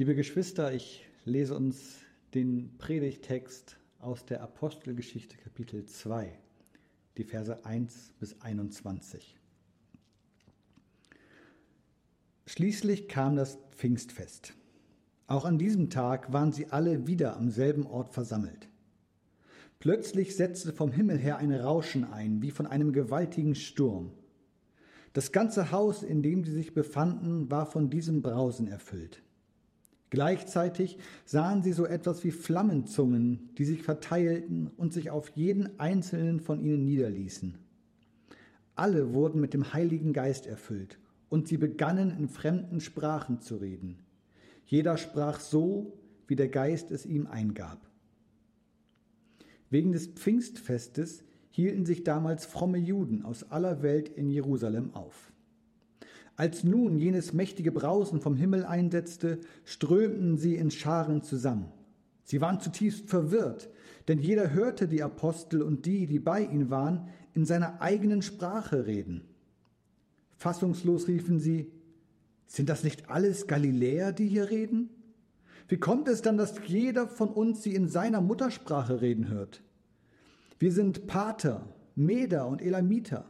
Liebe Geschwister, ich lese uns den Predigtext aus der Apostelgeschichte Kapitel 2, die Verse 1 bis 21. Schließlich kam das Pfingstfest. Auch an diesem Tag waren sie alle wieder am selben Ort versammelt. Plötzlich setzte vom Himmel her ein Rauschen ein, wie von einem gewaltigen Sturm. Das ganze Haus, in dem sie sich befanden, war von diesem Brausen erfüllt. Gleichzeitig sahen sie so etwas wie Flammenzungen, die sich verteilten und sich auf jeden einzelnen von ihnen niederließen. Alle wurden mit dem Heiligen Geist erfüllt, und sie begannen in fremden Sprachen zu reden. Jeder sprach so, wie der Geist es ihm eingab. Wegen des Pfingstfestes hielten sich damals fromme Juden aus aller Welt in Jerusalem auf. Als nun jenes mächtige Brausen vom Himmel einsetzte, strömten sie in Scharen zusammen. Sie waren zutiefst verwirrt, denn jeder hörte die Apostel und die, die bei ihnen waren, in seiner eigenen Sprache reden. Fassungslos riefen sie, sind das nicht alles Galiläer, die hier reden? Wie kommt es dann, dass jeder von uns sie in seiner Muttersprache reden hört? Wir sind Pater, Meder und Elamiter.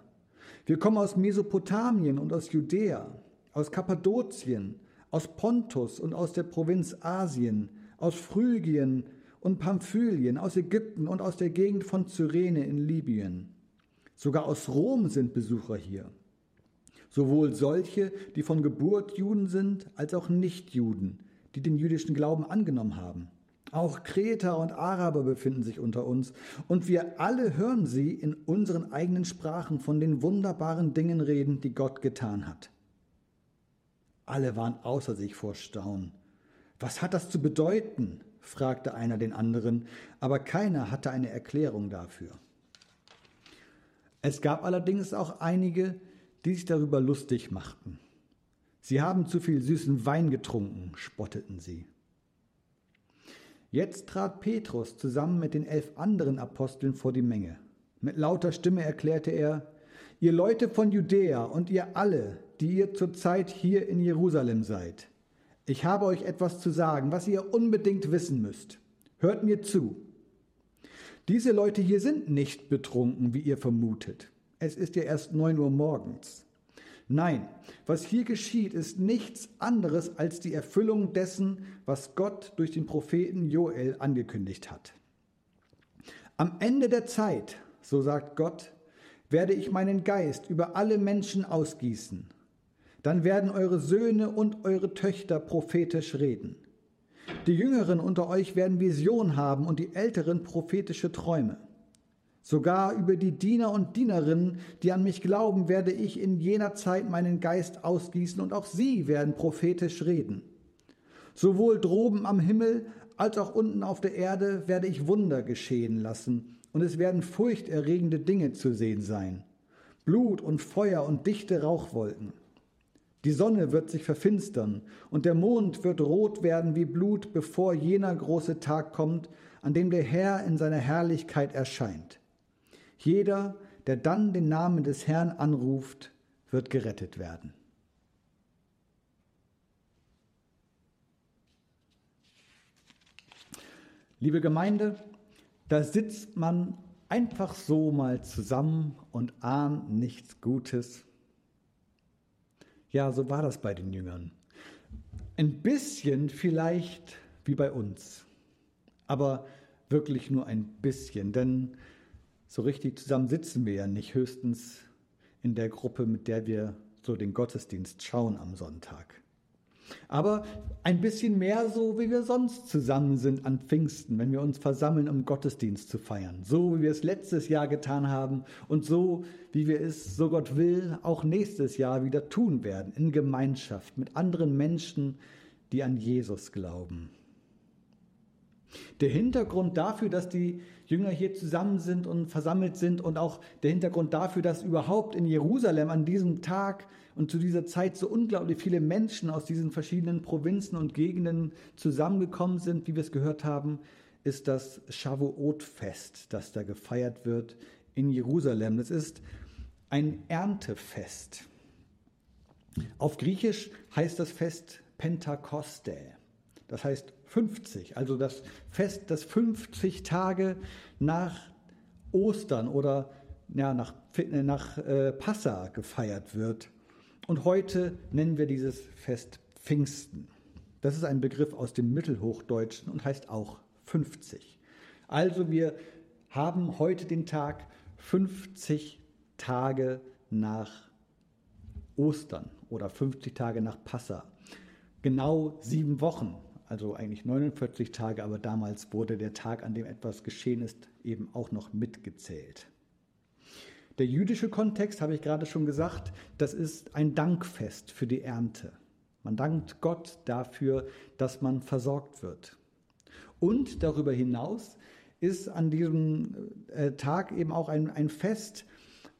Wir kommen aus Mesopotamien und aus Judäa, aus Kappadokien, aus Pontus und aus der Provinz Asien, aus Phrygien und Pamphylien, aus Ägypten und aus der Gegend von Cyrene in Libyen. Sogar aus Rom sind Besucher hier. Sowohl solche, die von Geburt Juden sind, als auch Nichtjuden, die den jüdischen Glauben angenommen haben. Auch Kreter und Araber befinden sich unter uns, und wir alle hören sie in unseren eigenen Sprachen von den wunderbaren Dingen reden, die Gott getan hat. Alle waren außer sich vor Staunen. Was hat das zu bedeuten? fragte einer den anderen, aber keiner hatte eine Erklärung dafür. Es gab allerdings auch einige, die sich darüber lustig machten. Sie haben zu viel süßen Wein getrunken, spotteten sie. Jetzt trat Petrus zusammen mit den elf anderen Aposteln vor die Menge. Mit lauter Stimme erklärte er, Ihr Leute von Judäa und ihr alle, die ihr zurzeit hier in Jerusalem seid, ich habe euch etwas zu sagen, was ihr unbedingt wissen müsst. Hört mir zu. Diese Leute hier sind nicht betrunken, wie ihr vermutet. Es ist ja erst neun Uhr morgens. Nein, was hier geschieht, ist nichts anderes als die Erfüllung dessen, was Gott durch den Propheten Joel angekündigt hat. Am Ende der Zeit, so sagt Gott, werde ich meinen Geist über alle Menschen ausgießen. Dann werden eure Söhne und eure Töchter prophetisch reden. Die Jüngeren unter euch werden Vision haben und die Älteren prophetische Träume. Sogar über die Diener und Dienerinnen, die an mich glauben, werde ich in jener Zeit meinen Geist ausgießen und auch sie werden prophetisch reden. Sowohl droben am Himmel als auch unten auf der Erde werde ich Wunder geschehen lassen und es werden furchterregende Dinge zu sehen sein. Blut und Feuer und dichte Rauchwolken. Die Sonne wird sich verfinstern und der Mond wird rot werden wie Blut, bevor jener große Tag kommt, an dem der Herr in seiner Herrlichkeit erscheint. Jeder, der dann den Namen des Herrn anruft, wird gerettet werden. Liebe Gemeinde, da sitzt man einfach so mal zusammen und ahnt nichts Gutes. Ja, so war das bei den Jüngern. Ein bisschen vielleicht wie bei uns, aber wirklich nur ein bisschen, denn so richtig zusammen sitzen wir ja nicht, höchstens in der Gruppe, mit der wir so den Gottesdienst schauen am Sonntag. Aber ein bisschen mehr so, wie wir sonst zusammen sind an Pfingsten, wenn wir uns versammeln, um Gottesdienst zu feiern. So, wie wir es letztes Jahr getan haben und so, wie wir es, so Gott will, auch nächstes Jahr wieder tun werden, in Gemeinschaft mit anderen Menschen, die an Jesus glauben. Der Hintergrund dafür, dass die Jünger hier zusammen sind und versammelt sind und auch der Hintergrund dafür, dass überhaupt in Jerusalem an diesem Tag und zu dieser Zeit so unglaublich viele Menschen aus diesen verschiedenen Provinzen und Gegenden zusammengekommen sind, wie wir es gehört haben, ist das Shavuot-Fest, das da gefeiert wird in Jerusalem. Das ist ein Erntefest. Auf Griechisch heißt das Fest Pentakoste. das heißt 50, also das Fest, das 50 Tage nach Ostern oder ja, nach, nach äh, Passa gefeiert wird. Und heute nennen wir dieses Fest Pfingsten. Das ist ein Begriff aus dem Mittelhochdeutschen und heißt auch 50. Also wir haben heute den Tag 50 Tage nach Ostern oder 50 Tage nach Passa. Genau sieben Wochen, also eigentlich 49 Tage, aber damals wurde der Tag, an dem etwas geschehen ist, eben auch noch mitgezählt. Der jüdische Kontext, habe ich gerade schon gesagt, das ist ein Dankfest für die Ernte. Man dankt Gott dafür, dass man versorgt wird. Und darüber hinaus ist an diesem äh, Tag eben auch ein, ein Fest,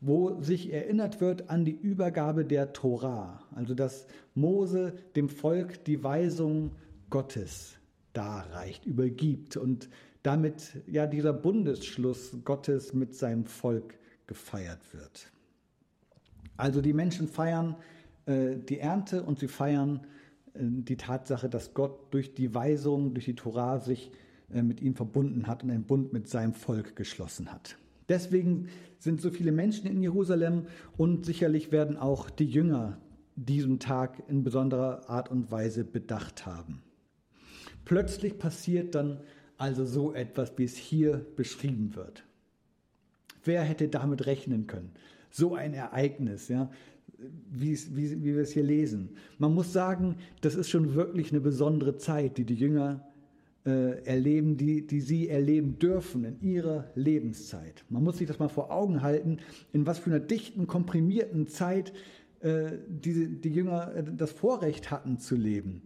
wo sich erinnert wird an die Übergabe der Torah, also dass Mose dem Volk die Weisung Gottes darreicht, übergibt und damit ja dieser Bundesschluss Gottes mit seinem Volk gefeiert wird. Also die Menschen feiern äh, die Ernte und sie feiern äh, die Tatsache, dass Gott durch die Weisung, durch die Torah sich äh, mit ihnen verbunden hat und einen Bund mit seinem Volk geschlossen hat. Deswegen sind so viele Menschen in Jerusalem und sicherlich werden auch die Jünger diesen Tag in besonderer Art und Weise bedacht haben. Plötzlich passiert dann also so etwas, wie es hier beschrieben wird. Wer hätte damit rechnen können? So ein Ereignis, ja, wie, wie, wie wir es hier lesen. Man muss sagen, das ist schon wirklich eine besondere Zeit, die die Jünger äh, erleben, die, die sie erleben dürfen in ihrer Lebenszeit. Man muss sich das mal vor Augen halten, in was für einer dichten, komprimierten Zeit äh, die, die Jünger äh, das Vorrecht hatten zu leben.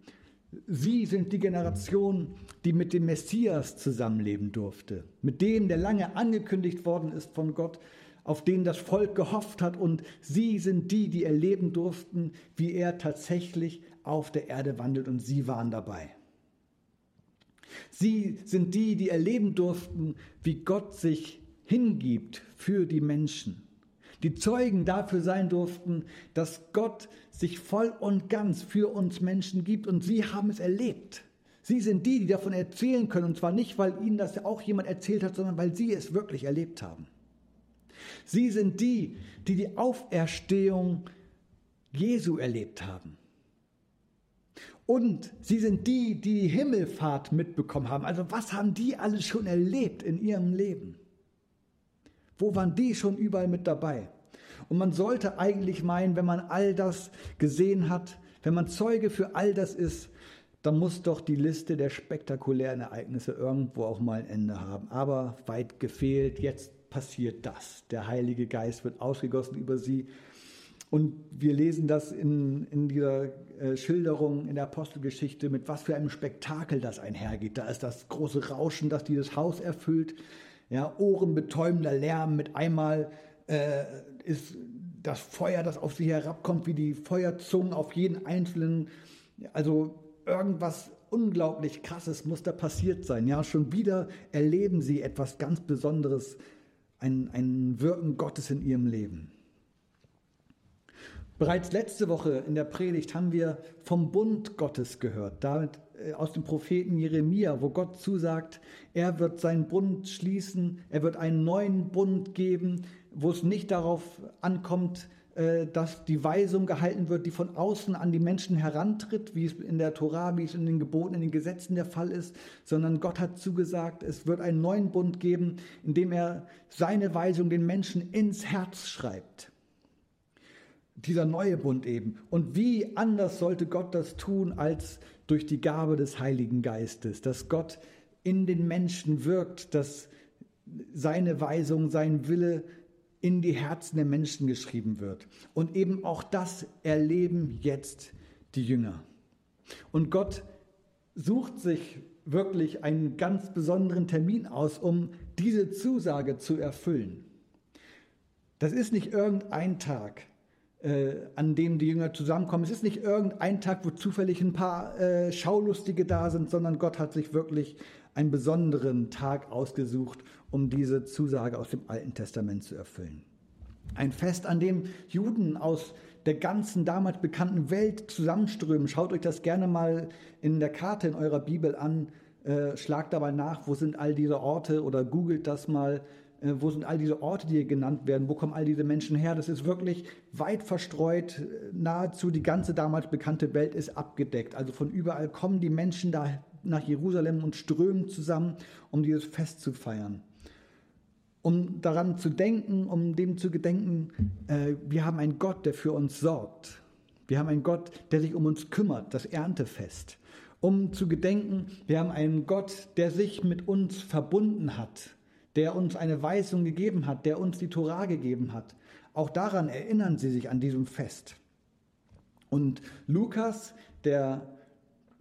Sie sind die Generation, die mit dem Messias zusammenleben durfte, mit dem, der lange angekündigt worden ist von Gott, auf den das Volk gehofft hat. Und sie sind die, die erleben durften, wie er tatsächlich auf der Erde wandelt. Und sie waren dabei. Sie sind die, die erleben durften, wie Gott sich hingibt für die Menschen die Zeugen dafür sein durften, dass Gott sich voll und ganz für uns Menschen gibt und sie haben es erlebt. Sie sind die, die davon erzählen können und zwar nicht, weil ihnen das auch jemand erzählt hat, sondern weil sie es wirklich erlebt haben. Sie sind die, die die Auferstehung Jesu erlebt haben. Und sie sind die, die die Himmelfahrt mitbekommen haben. Also was haben die alles schon erlebt in ihrem Leben? Wo waren die schon überall mit dabei? Und man sollte eigentlich meinen, wenn man all das gesehen hat, wenn man Zeuge für all das ist, dann muss doch die Liste der spektakulären Ereignisse irgendwo auch mal ein Ende haben. Aber weit gefehlt, jetzt passiert das. Der Heilige Geist wird ausgegossen über sie. Und wir lesen das in, in dieser äh, Schilderung in der Apostelgeschichte, mit was für einem Spektakel das einhergeht. Da ist das große Rauschen, das dieses Haus erfüllt ja, ohrenbetäubender Lärm, mit einmal äh, ist das Feuer, das auf sie herabkommt, wie die Feuerzungen auf jeden einzelnen, also irgendwas unglaublich Krasses muss da passiert sein. Ja, schon wieder erleben sie etwas ganz Besonderes, ein, ein Wirken Gottes in ihrem Leben. Bereits letzte Woche in der Predigt haben wir vom Bund Gottes gehört. Damit äh, aus dem Propheten Jeremia, wo Gott zusagt, er wird seinen Bund schließen, er wird einen neuen Bund geben, wo es nicht darauf ankommt, äh, dass die Weisung gehalten wird, die von außen an die Menschen herantritt, wie es in der Tora, wie es in den Geboten, in den Gesetzen der Fall ist, sondern Gott hat zugesagt, es wird einen neuen Bund geben, in dem er seine Weisung den Menschen ins Herz schreibt dieser neue Bund eben. Und wie anders sollte Gott das tun als durch die Gabe des Heiligen Geistes, dass Gott in den Menschen wirkt, dass seine Weisung, sein Wille in die Herzen der Menschen geschrieben wird. Und eben auch das erleben jetzt die Jünger. Und Gott sucht sich wirklich einen ganz besonderen Termin aus, um diese Zusage zu erfüllen. Das ist nicht irgendein Tag, an dem die Jünger zusammenkommen. Es ist nicht irgendein Tag, wo zufällig ein paar äh, Schaulustige da sind, sondern Gott hat sich wirklich einen besonderen Tag ausgesucht, um diese Zusage aus dem Alten Testament zu erfüllen. Ein Fest, an dem Juden aus der ganzen damals bekannten Welt zusammenströmen. Schaut euch das gerne mal in der Karte in eurer Bibel an. Äh, schlagt dabei nach, wo sind all diese Orte oder googelt das mal. Äh, wo sind all diese Orte, die hier genannt werden? Wo kommen all diese Menschen her? Das ist wirklich weit verstreut. Nahezu die ganze damals bekannte Welt ist abgedeckt. Also von überall kommen die Menschen da nach Jerusalem und strömen zusammen, um dieses Fest zu feiern um daran zu denken, um dem zu gedenken, äh, wir haben einen Gott, der für uns sorgt. Wir haben einen Gott, der sich um uns kümmert, das Erntefest. Um zu gedenken, wir haben einen Gott, der sich mit uns verbunden hat, der uns eine Weisung gegeben hat, der uns die Torah gegeben hat. Auch daran erinnern sie sich an diesem Fest. Und Lukas, der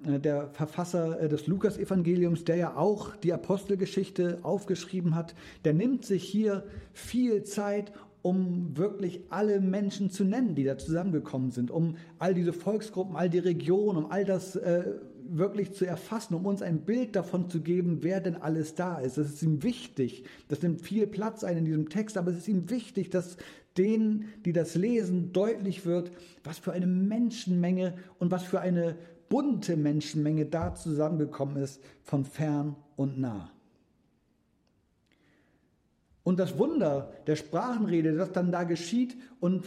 äh, der Verfasser äh, des Lukas-Evangeliums, der ja auch die Apostelgeschichte aufgeschrieben hat, der nimmt sich hier viel Zeit, um wirklich alle Menschen zu nennen, die da zusammengekommen sind, um all diese Volksgruppen, all die Regionen, um all das äh, wirklich zu erfassen, um uns ein Bild davon zu geben, wer denn alles da ist. Das ist ihm wichtig. Das nimmt viel Platz ein in diesem Text, aber es ist ihm wichtig, dass denen, die das lesen, deutlich wird, was für eine Menschenmenge und was für eine bunte Menschenmenge da zusammengekommen ist, von fern und nah. Und das Wunder der Sprachenrede, das dann da geschieht und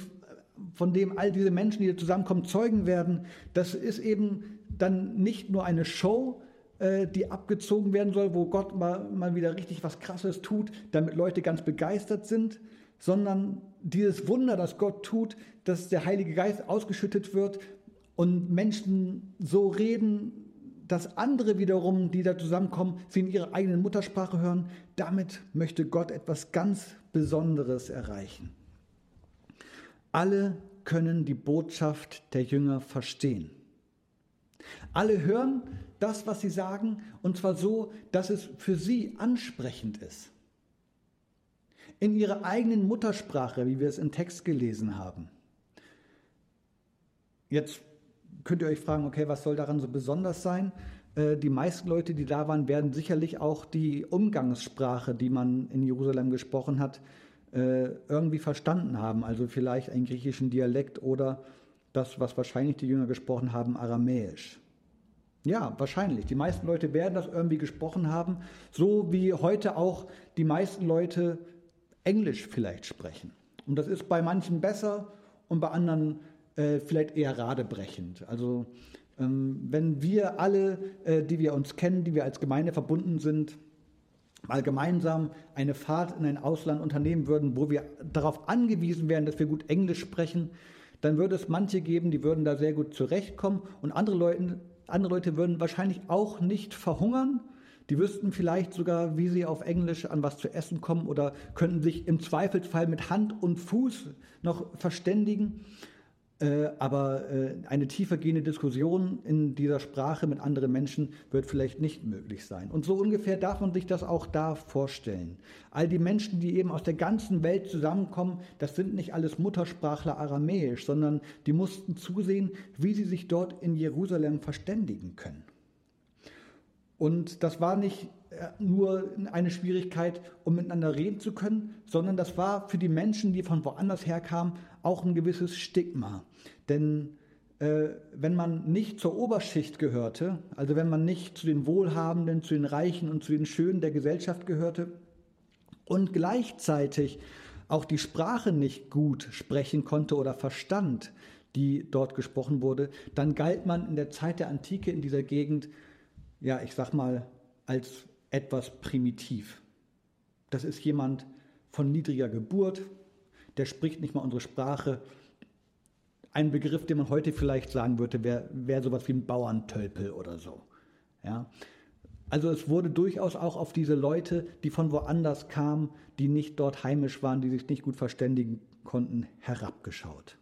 von dem all diese Menschen, die zusammenkommen, Zeugen werden, das ist eben dann nicht nur eine Show, äh, die abgezogen werden soll, wo Gott mal, mal wieder richtig was Krasses tut, damit Leute ganz begeistert sind, sondern dieses Wunder, das Gott tut, dass der Heilige Geist ausgeschüttet wird, und Menschen so reden, dass andere wiederum, die da zusammenkommen, sie in ihrer eigenen Muttersprache hören. Damit möchte Gott etwas ganz Besonderes erreichen. Alle können die Botschaft der Jünger verstehen. Alle hören das, was sie sagen, und zwar so, dass es für sie ansprechend ist. In ihrer eigenen Muttersprache, wie wir es im Text gelesen haben. Jetzt könnt ihr euch fragen, okay, was soll daran so besonders sein? Äh, die meisten Leute, die da waren, werden sicherlich auch die Umgangssprache, die man in Jerusalem gesprochen hat, äh, irgendwie verstanden haben. Also vielleicht einen griechischen Dialekt oder das, was wahrscheinlich die Jünger gesprochen haben, Aramäisch. Ja, wahrscheinlich. Die meisten Leute werden das irgendwie gesprochen haben, so wie heute auch die meisten Leute Englisch vielleicht sprechen. Und das ist bei manchen besser und bei anderen äh, vielleicht eher radebrechend. Also ähm, wenn wir alle, äh, die wir uns kennen, die wir als Gemeinde verbunden sind, mal gemeinsam eine Fahrt in ein Ausland unternehmen würden, wo wir darauf angewiesen wären, dass wir gut Englisch sprechen, dann würde es manche geben, die würden da sehr gut zurechtkommen und andere Leute, andere Leute würden wahrscheinlich auch nicht verhungern. Die wüssten vielleicht sogar, wie sie auf Englisch an was zu essen kommen oder könnten sich im Zweifelsfall mit Hand und Fuß noch verständigen. Äh, aber äh, eine tiefergehende Diskussion in dieser Sprache mit anderen Menschen wird vielleicht nicht möglich sein. Und so ungefähr darf man sich das auch da vorstellen. All die Menschen, die eben aus der ganzen Welt zusammenkommen, das sind nicht alles Muttersprachler aramäisch, sondern die mussten zusehen, wie sie sich dort in Jerusalem verständigen können. Und das war nicht nur eine Schwierigkeit, um miteinander reden zu können, sondern das war für die Menschen, die von woanders herkamen, auch ein gewisses Stigma. Denn äh, wenn man nicht zur Oberschicht gehörte, also wenn man nicht zu den Wohlhabenden, zu den Reichen und zu den Schönen der Gesellschaft gehörte und gleichzeitig auch die Sprache nicht gut sprechen konnte oder verstand, die dort gesprochen wurde, dann galt man in der Zeit der Antike in dieser Gegend, ja, ich sag mal, als etwas primitiv. Das ist jemand von niedriger Geburt, der spricht nicht mal unsere Sprache. Ein Begriff, den man heute vielleicht sagen würde, wäre wär sowas wie ein Bauerntölpel oder so. Ja? Also es wurde durchaus auch auf diese Leute, die von woanders kamen, die nicht dort heimisch waren, die sich nicht gut verständigen konnten, herabgeschaut.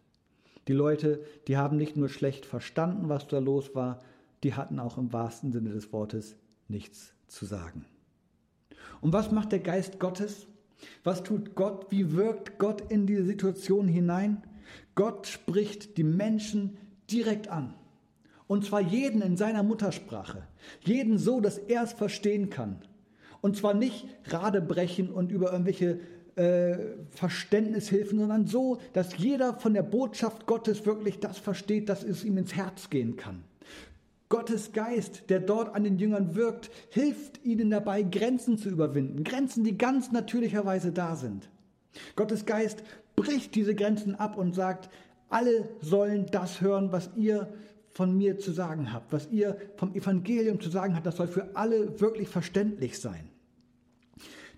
Die Leute, die haben nicht nur schlecht verstanden, was da los war, die hatten auch im wahrsten Sinne des Wortes nichts zu sagen. Und was macht der Geist Gottes? Was tut Gott? Wie wirkt Gott in diese Situation hinein? Gott spricht die Menschen direkt an. Und zwar jeden in seiner Muttersprache. Jeden so, dass er es verstehen kann. Und zwar nicht radebrechen und über irgendwelche äh, Verständnishilfen, sondern so, dass jeder von der Botschaft Gottes wirklich das versteht, dass es ihm ins Herz gehen kann. Gottes Geist, der dort an den Jüngern wirkt, hilft ihnen dabei, Grenzen zu überwinden. Grenzen, die ganz natürlicherweise da sind. Gottes Geist bricht diese Grenzen ab und sagt, alle sollen das hören, was ihr von mir zu sagen habt, was ihr vom Evangelium zu sagen habt, das soll für alle wirklich verständlich sein.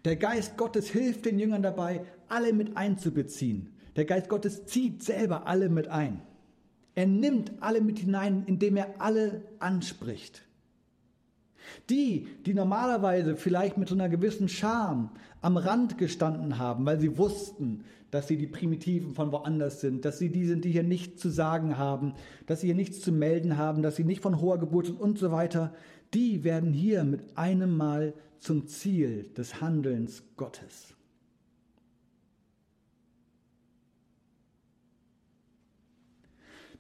Der Geist Gottes hilft den Jüngern dabei, alle mit einzubeziehen. Der Geist Gottes zieht selber alle mit ein. Er nimmt alle mit hinein, indem er alle anspricht. Die, die normalerweise vielleicht mit so einer gewissen Scham am Rand gestanden haben, weil sie wussten, dass sie die Primitiven von woanders sind, dass sie die sind, die hier nichts zu sagen haben, dass sie hier nichts zu melden haben, dass sie nicht von hoher Geburt sind und so weiter, die werden hier mit einem Mal zum Ziel des Handelns Gottes.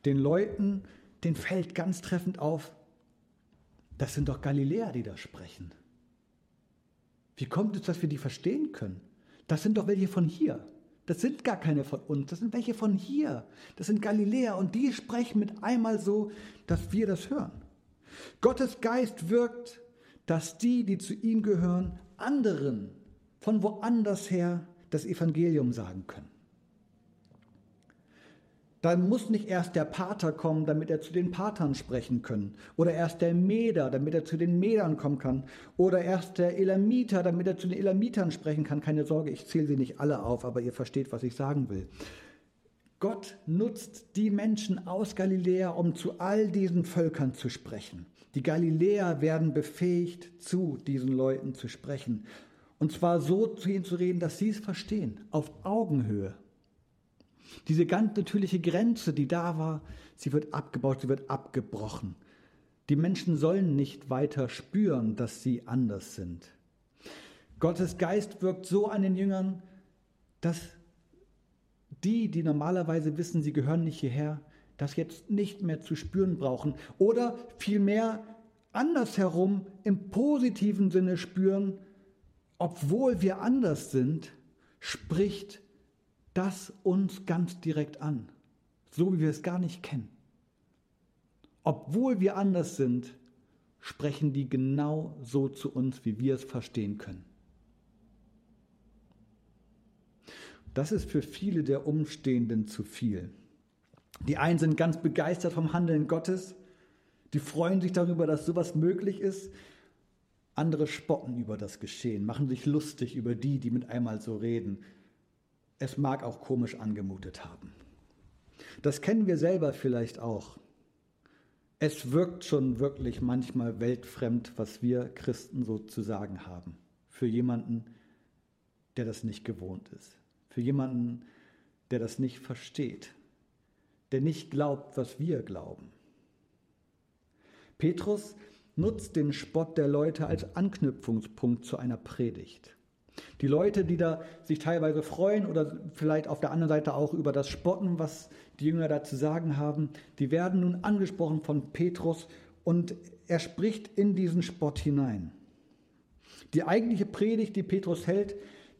Den Leuten, den fällt ganz treffend auf, das sind doch Galiläer, die da sprechen. Wie kommt es, dass wir die verstehen können? Das sind doch welche von hier. Das sind gar keine von uns, das sind welche von hier. Das sind Galiläer und die sprechen mit einmal so, dass wir das hören. Gottes Geist wirkt, dass die, die zu ihm gehören, anderen von woanders her das Evangelium sagen können. Dann muss nicht erst der Pater kommen, damit er zu den Patern sprechen kann. Oder erst der Meder, damit er zu den Medern kommen kann. Oder erst der Elamiter, damit er zu den Elamitern sprechen kann. Keine Sorge, ich zähle sie nicht alle auf, aber ihr versteht, was ich sagen will. Gott nutzt die Menschen aus Galiläa, um zu all diesen Völkern zu sprechen. Die Galiläer werden befähigt, zu diesen Leuten zu sprechen. Und zwar so zu ihnen zu reden, dass sie es verstehen, auf Augenhöhe. Diese ganz natürliche Grenze, die da war, sie wird abgebaut, sie wird abgebrochen. Die Menschen sollen nicht weiter spüren, dass sie anders sind. Gottes Geist wirkt so an den Jüngern, dass die, die normalerweise wissen, sie gehören nicht hierher, das jetzt nicht mehr zu spüren brauchen oder vielmehr andersherum im positiven Sinne spüren, obwohl wir anders sind, spricht das uns ganz direkt an, so wie wir es gar nicht kennen. Obwohl wir anders sind, sprechen die genau so zu uns, wie wir es verstehen können. Das ist für viele der Umstehenden zu viel. Die einen sind ganz begeistert vom Handeln Gottes, die freuen sich darüber, dass sowas möglich ist. Andere spotten über das Geschehen, machen sich lustig über die, die mit einmal so reden, es mag auch komisch angemutet haben. Das kennen wir selber vielleicht auch. Es wirkt schon wirklich manchmal weltfremd, was wir Christen so zu sagen haben. Für jemanden, der das nicht gewohnt ist. Für jemanden, der das nicht versteht. Der nicht glaubt, was wir glauben. Petrus nutzt den Spott der Leute als Anknüpfungspunkt zu einer Predigt. Die Leute, die da sich teilweise freuen oder vielleicht auf der anderen Seite auch über das Spotten, was die Jünger da zu sagen haben, die werden nun angesprochen von Petrus und er spricht in diesen Spott hinein. Die eigentliche Predigt, die Petrus hält,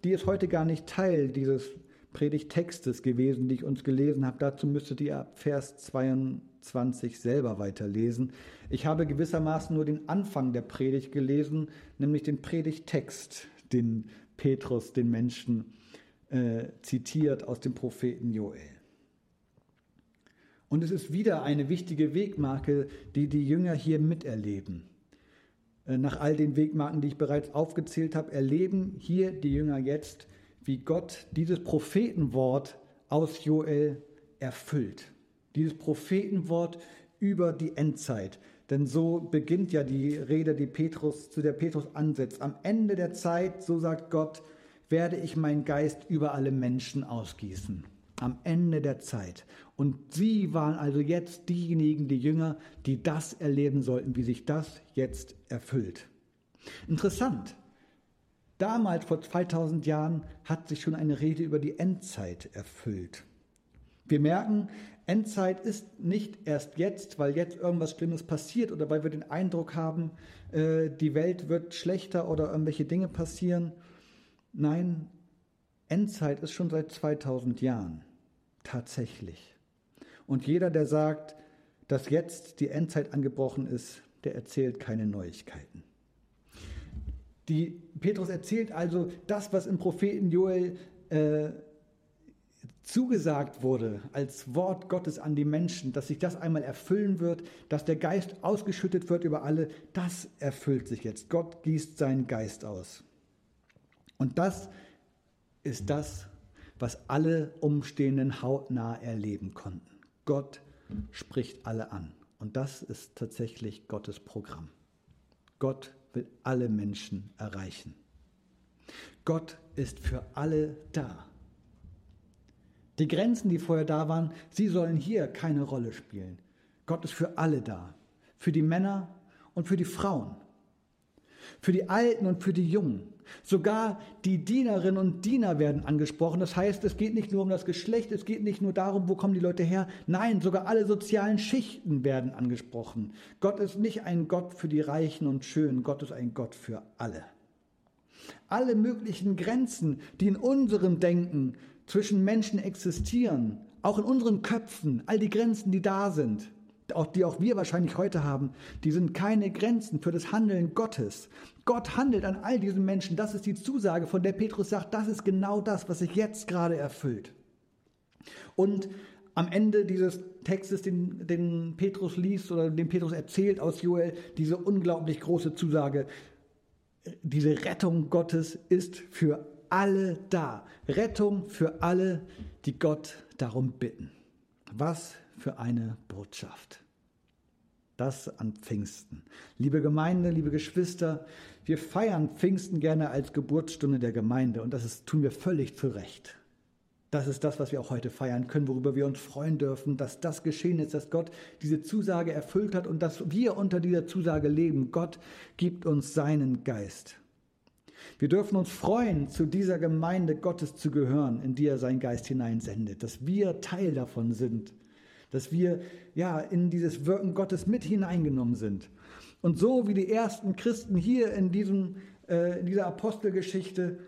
die ist heute gar nicht Teil dieses Predigtextes gewesen, die ich uns gelesen habe. Dazu müsstet ihr ab Vers 22 selber weiterlesen. Ich habe gewissermaßen nur den Anfang der Predigt gelesen, nämlich den Predigttext, den Petrus den Menschen äh, zitiert aus dem Propheten Joel. Und es ist wieder eine wichtige Wegmarke, die die Jünger hier miterleben. Äh, nach all den Wegmarken, die ich bereits aufgezählt habe, erleben hier die Jünger jetzt, wie Gott dieses Prophetenwort aus Joel erfüllt. Dieses Prophetenwort über die Endzeit. Denn so beginnt ja die Rede, die Petrus, zu der Petrus ansetzt. Am Ende der Zeit, so sagt Gott, werde ich meinen Geist über alle Menschen ausgießen. Am Ende der Zeit. Und sie waren also jetzt diejenigen, die Jünger, die das erleben sollten, wie sich das jetzt erfüllt. Interessant. Damals, vor 2000 Jahren, hat sich schon eine Rede über die Endzeit erfüllt. Wir merken, Endzeit ist nicht erst jetzt, weil jetzt irgendwas Schlimmes passiert oder weil wir den Eindruck haben, äh, die Welt wird schlechter oder irgendwelche Dinge passieren. Nein, Endzeit ist schon seit 2000 Jahren. Tatsächlich. Und jeder, der sagt, dass jetzt die Endzeit angebrochen ist, der erzählt keine Neuigkeiten. Die, Petrus erzählt also das, was im Propheten Joel äh, zugesagt wurde als Wort Gottes an die Menschen, dass sich das einmal erfüllen wird, dass der Geist ausgeschüttet wird über alle, das erfüllt sich jetzt. Gott gießt seinen Geist aus. Und das ist das, was alle Umstehenden hautnah erleben konnten. Gott spricht alle an. Und das ist tatsächlich Gottes Programm. Gott will alle Menschen erreichen. Gott ist für alle da. Die Grenzen, die vorher da waren, sie sollen hier keine Rolle spielen. Gott ist für alle da. Für die Männer und für die Frauen. Für die Alten und für die Jungen. Sogar die Dienerinnen und Diener werden angesprochen. Das heißt, es geht nicht nur um das Geschlecht, es geht nicht nur darum, wo kommen die Leute her. Nein, sogar alle sozialen Schichten werden angesprochen. Gott ist nicht ein Gott für die Reichen und Schönen, Gott ist ein Gott für alle. Alle möglichen Grenzen, die in unserem Denken zwischen Menschen existieren, auch in unseren Köpfen, all die Grenzen, die da sind, auch die auch wir wahrscheinlich heute haben, die sind keine Grenzen für das Handeln Gottes. Gott handelt an all diesen Menschen. Das ist die Zusage, von der Petrus sagt, das ist genau das, was sich jetzt gerade erfüllt. Und am Ende dieses Textes, den, den Petrus liest oder den Petrus erzählt aus Joel, diese unglaublich große Zusage, diese Rettung Gottes ist für alle da. Rettung für alle, die Gott darum bitten. Was für eine Botschaft. Das an Pfingsten. Liebe Gemeinde, liebe Geschwister, wir feiern Pfingsten gerne als Geburtsstunde der Gemeinde und das ist, tun wir völlig zu Recht. Das ist das, was wir auch heute feiern können, worüber wir uns freuen dürfen, dass das geschehen ist, dass Gott diese Zusage erfüllt hat und dass wir unter dieser Zusage leben. Gott gibt uns seinen Geist. Wir dürfen uns freuen, zu dieser Gemeinde Gottes zu gehören, in die er seinen Geist hineinsendet, dass wir Teil davon sind dass wir ja in dieses Wirken Gottes mit hineingenommen sind. Und so wie die ersten Christen hier in, diesem, äh, in dieser Apostelgeschichte,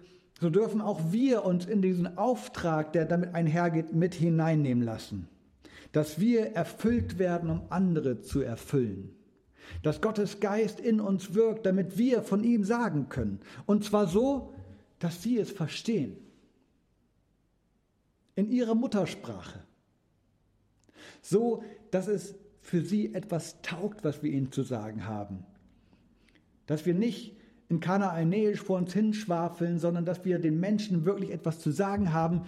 so dürfen auch wir uns in diesen Auftrag, der damit einhergeht, mit hineinnehmen lassen. Dass wir erfüllt werden, um andere zu erfüllen. Dass Gottes Geist in uns wirkt, damit wir von ihm sagen können. Und zwar so, dass sie es verstehen. In ihrer Muttersprache so dass es für sie etwas taugt, was wir ihnen zu sagen haben. Dass wir nicht in Kanaanäisch vor uns hinschwafeln, sondern dass wir den Menschen wirklich etwas zu sagen haben,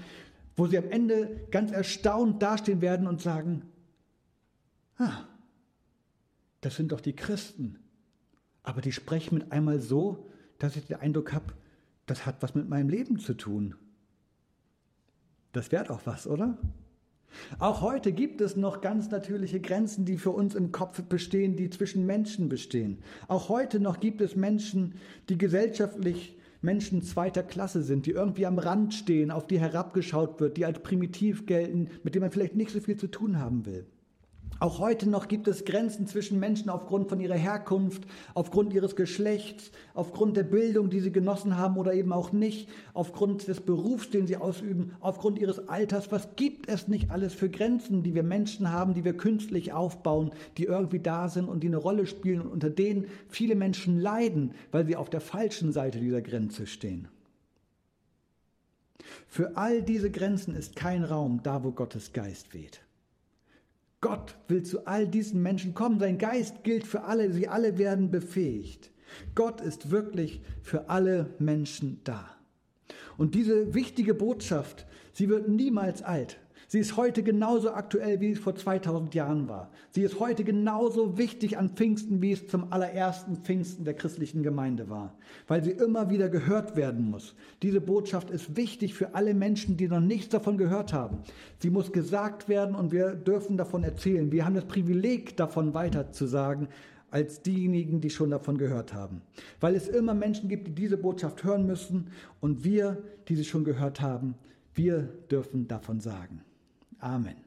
wo sie am Ende ganz erstaunt dastehen werden und sagen, ah, das sind doch die Christen. Aber die sprechen mit einmal so, dass ich den Eindruck habe, das hat was mit meinem Leben zu tun. Das wäre doch was, oder? Auch heute gibt es noch ganz natürliche Grenzen, die für uns im Kopf bestehen, die zwischen Menschen bestehen. Auch heute noch gibt es Menschen, die gesellschaftlich Menschen zweiter Klasse sind, die irgendwie am Rand stehen, auf die herabgeschaut wird, die als primitiv gelten, mit denen man vielleicht nicht so viel zu tun haben will. Auch heute noch gibt es Grenzen zwischen Menschen aufgrund von ihrer Herkunft, aufgrund ihres Geschlechts, aufgrund der Bildung, die sie genossen haben oder eben auch nicht, aufgrund des Berufs, den sie ausüben, aufgrund ihres Alters. Was gibt es nicht alles für Grenzen, die wir Menschen haben, die wir künstlich aufbauen, die irgendwie da sind und die eine Rolle spielen und unter denen viele Menschen leiden, weil sie auf der falschen Seite dieser Grenze stehen. Für all diese Grenzen ist kein Raum da, wo Gottes Geist weht. Gott will zu all diesen Menschen kommen. Sein Geist gilt für alle. Sie alle werden befähigt. Gott ist wirklich für alle Menschen da. Und diese wichtige Botschaft, sie wird niemals alt. Sie ist heute genauso aktuell, wie es vor 2000 Jahren war. Sie ist heute genauso wichtig an Pfingsten, wie es zum allerersten Pfingsten der christlichen Gemeinde war, weil sie immer wieder gehört werden muss. Diese Botschaft ist wichtig für alle Menschen, die noch nichts davon gehört haben. Sie muss gesagt werden und wir dürfen davon erzählen. Wir haben das Privileg, davon weiterzusagen, als diejenigen, die schon davon gehört haben. Weil es immer Menschen gibt, die diese Botschaft hören müssen und wir, die sie schon gehört haben, wir dürfen davon sagen. Amen.